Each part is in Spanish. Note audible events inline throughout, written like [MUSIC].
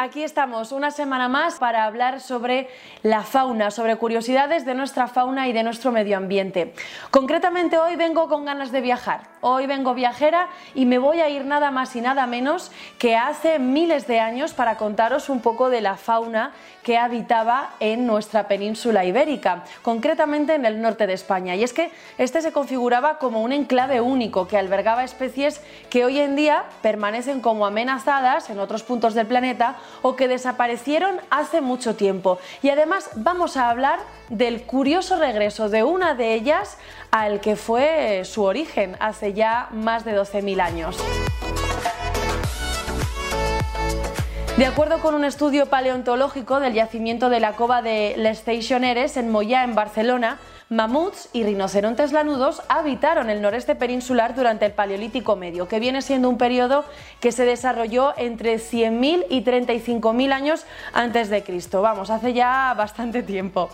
aquí estamos una semana más para hablar sobre la fauna, sobre curiosidades de nuestra fauna y de nuestro medio ambiente. Concretamente hoy vengo con ganas de viajar, hoy vengo viajera y me voy a ir nada más y nada menos que hace miles de años para contaros un poco de la fauna que habitaba en nuestra península ibérica, concretamente en el norte de España. Y es que este se configuraba como un enclave único que albergaba especies que hoy en día permanecen como amenazadas en otros puntos del planeta o que desaparecieron hace mucho tiempo. Y además vamos a hablar del curioso regreso de una de ellas al que fue su origen hace ya más de 12.000 años. De acuerdo con un estudio paleontológico del yacimiento de la cova de Les Stationeres en Moyá, en Barcelona, mamuts y rinocerontes lanudos habitaron el noreste peninsular durante el Paleolítico Medio, que viene siendo un periodo que se desarrolló entre 100.000 y 35.000 años antes de Cristo. Vamos, hace ya bastante tiempo.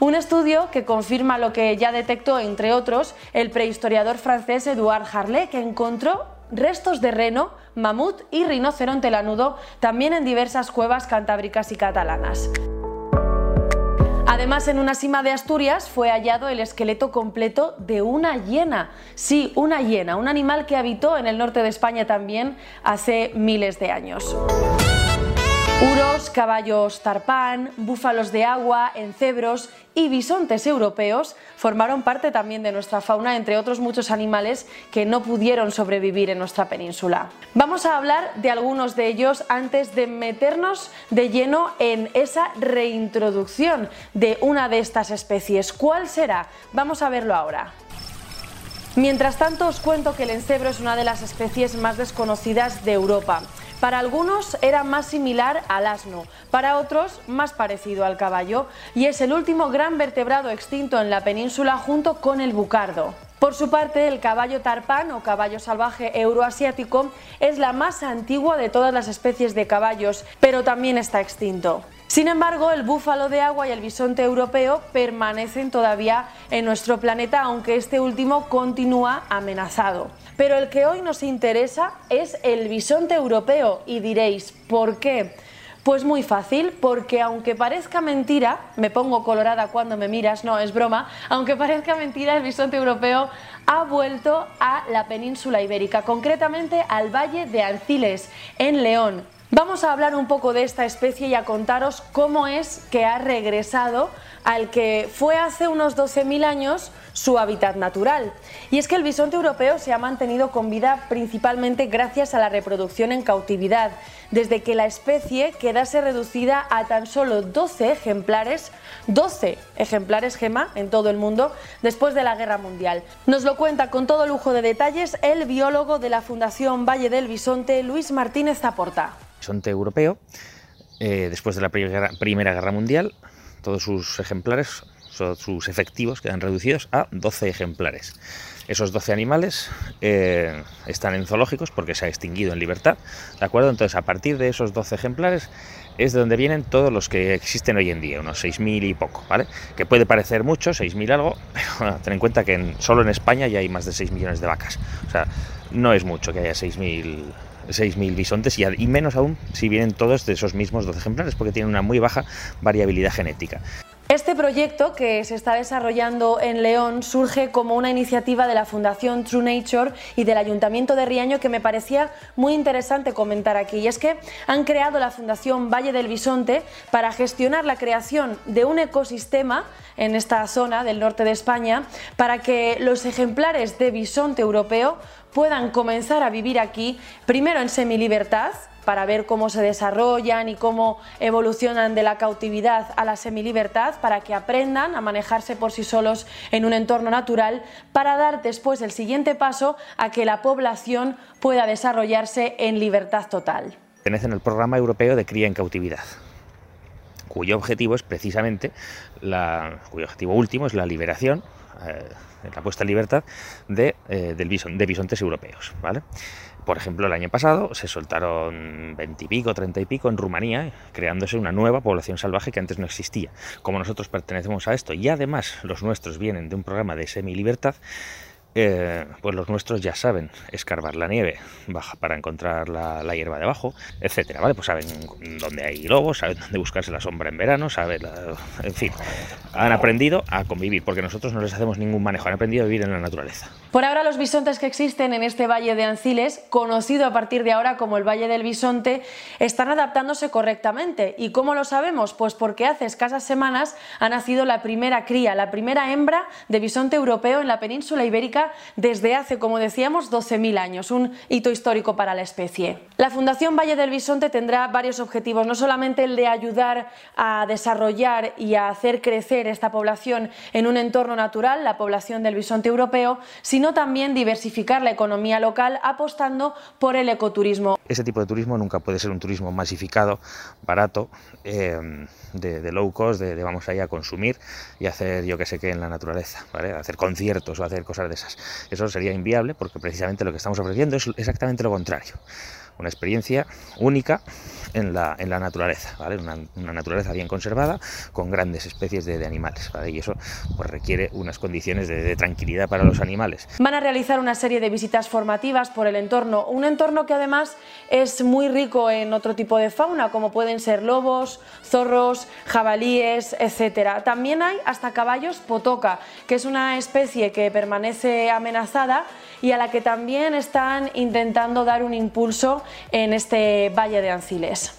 Un estudio que confirma lo que ya detectó, entre otros, el prehistoriador francés Edouard Harley, que encontró restos de reno, mamut y rinoceronte lanudo también en diversas cuevas cantábricas y catalanas. Además, en una cima de Asturias fue hallado el esqueleto completo de una hiena. Sí, una hiena, un animal que habitó en el norte de España también hace miles de años. Uros, caballos tarpán, búfalos de agua, encebros y bisontes europeos formaron parte también de nuestra fauna, entre otros muchos animales que no pudieron sobrevivir en nuestra península. Vamos a hablar de algunos de ellos antes de meternos de lleno en esa reintroducción de una de estas especies. ¿Cuál será? Vamos a verlo ahora. Mientras tanto os cuento que el encebro es una de las especies más desconocidas de Europa. Para algunos era más similar al asno, para otros más parecido al caballo, y es el último gran vertebrado extinto en la península junto con el bucardo. Por su parte, el caballo tarpán o caballo salvaje euroasiático es la más antigua de todas las especies de caballos, pero también está extinto. Sin embargo, el búfalo de agua y el bisonte europeo permanecen todavía en nuestro planeta, aunque este último continúa amenazado. Pero el que hoy nos interesa es el bisonte europeo y diréis, ¿por qué? Pues muy fácil, porque aunque parezca mentira, me pongo colorada cuando me miras, no, es broma, aunque parezca mentira, el bisonte europeo ha vuelto a la península ibérica, concretamente al Valle de Anciles, en León. Vamos a hablar un poco de esta especie y a contaros cómo es que ha regresado al que fue hace unos 12.000 años su hábitat natural. Y es que el bisonte europeo se ha mantenido con vida principalmente gracias a la reproducción en cautividad, desde que la especie quedase reducida a tan solo 12 ejemplares, 12 ejemplares gema en todo el mundo después de la Guerra Mundial. Nos lo cuenta con todo lujo de detalles el biólogo de la Fundación Valle del Bisonte, Luis Martínez Zaporta bisonte europeo, eh, después de la Primera Guerra Mundial, todos sus ejemplares, sus efectivos quedan reducidos a 12 ejemplares. Esos 12 animales eh, están en zoológicos porque se ha extinguido en libertad, ¿de acuerdo? Entonces, a partir de esos 12 ejemplares es de donde vienen todos los que existen hoy en día, unos 6.000 y poco, ¿vale? Que puede parecer mucho, 6.000 algo, [LAUGHS] pero ten en cuenta que solo en España ya hay más de 6 millones de vacas. O sea, no es mucho que haya 6.000 6.000 bisontes y, y, menos aún si vienen todos de esos mismos 12 ejemplares porque tienen una muy baja variabilidad genética. Este proyecto que se está desarrollando en León surge como una iniciativa de la Fundación True Nature y del Ayuntamiento de Riaño que me parecía muy interesante comentar aquí. Y es que han creado la Fundación Valle del Bisonte para gestionar la creación de un ecosistema en esta zona del norte de España para que los ejemplares de bisonte europeo puedan comenzar a vivir aquí, primero en semilibertad, para ver cómo se desarrollan y cómo evolucionan de la cautividad a la semilibertad, para que aprendan a manejarse por sí solos en un entorno natural, para dar después el siguiente paso a que la población pueda desarrollarse en libertad total. Pertenecen al programa europeo de cría en cautividad cuyo objetivo es precisamente, la, cuyo objetivo último es la liberación, eh, la puesta en libertad de, eh, del de bisontes europeos. ¿vale? Por ejemplo, el año pasado se soltaron 20 y pico, 30 y pico en Rumanía, creándose una nueva población salvaje que antes no existía. Como nosotros pertenecemos a esto y además los nuestros vienen de un programa de semi-libertad, eh, pues los nuestros ya saben escarbar la nieve baja para encontrar la, hierba debajo, etcétera, ¿vale? Pues saben dónde hay lobos, saben dónde buscarse la sombra en verano, saben, en fin, han aprendido a convivir, porque nosotros no les hacemos ningún manejo, han aprendido a vivir en la naturaleza. Por ahora los bisontes que existen en este valle de Anciles, conocido a partir de ahora como el Valle del Bisonte, están adaptándose correctamente. ¿Y cómo lo sabemos? Pues porque hace escasas semanas ha nacido la primera cría, la primera hembra de bisonte europeo en la península ibérica desde hace, como decíamos, 12.000 años, un hito histórico para la especie. La Fundación Valle del Bisonte tendrá varios objetivos, no solamente el de ayudar a desarrollar y a hacer crecer esta población en un entorno natural, la población del bisonte europeo, sino también diversificar la economía local apostando por el ecoturismo. Ese tipo de turismo nunca puede ser un turismo masificado, barato, eh, de, low cost, de, vamos ahí a consumir y hacer yo que sé qué en la naturaleza, hacer conciertos o hacer cosas de esas. Eso sería inviable porque precisamente lo que estamos ofreciendo es exactamente lo contrario una experiencia única en la, en la naturaleza, ¿vale? Una, naturaleza bien conservada con grandes especies de, animales, ¿vale? Y eso pues, requiere unas condiciones de, tranquilidad para los animales. Van a realizar una serie de visitas formativas por el entorno, un entorno que además es muy rico en otro tipo de fauna, como pueden ser lobos, zorros, jabalíes, etc. También hay hasta caballos potoca, que es una especie que permanece amenazada y a la que también están intentando dar un impulso en este valle de Anciles.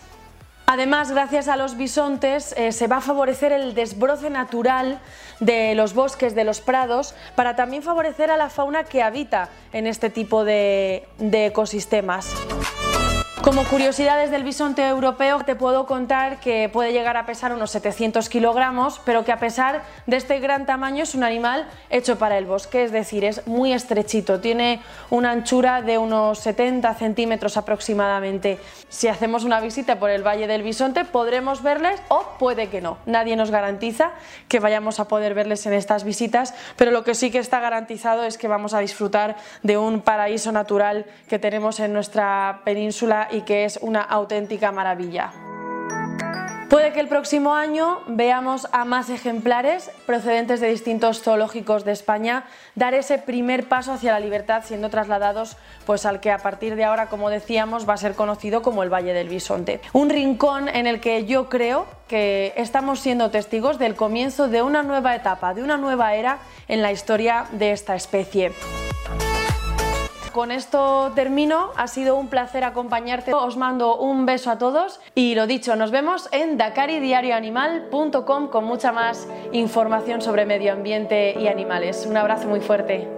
Además, gracias a los bisontes eh, se va a favorecer el desbroce natural de los bosques, de los prados, para también favorecer a la fauna que habita en este tipo de ecosistemas. Como curiosidades del bisonte europeo te puedo contar que puede llegar a pesar unos 700 kilogramos, pero que a pesar de este gran tamaño es un animal hecho para el bosque, es decir, es muy estrechito, tiene una anchura de unos 70 centímetros aproximadamente. Si hacemos una visita por el Valle del Bisonte podremos verles o puede que no, nadie nos garantiza que vayamos a poder verles en estas visitas, pero lo que sí que está garantizado es que vamos a disfrutar de un paraíso natural que tenemos en nuestra península y que es una auténtica maravilla. Puede que el próximo año veamos a más ejemplares procedentes de distintos zoológicos de España dar ese primer paso hacia la libertad siendo trasladados pues al que a partir de ahora, como decíamos, va a ser conocido como el Valle del Bisonte. Un rincón en el que yo creo que estamos siendo testigos del comienzo de una nueva etapa, de una nueva era en la historia de esta especie con esto termino. Ha sido un placer acompañarte. Os mando un beso a todos y lo dicho, nos vemos en dakaridiarioanimal.com con mucha más información sobre medio ambiente y animales. Un abrazo muy fuerte.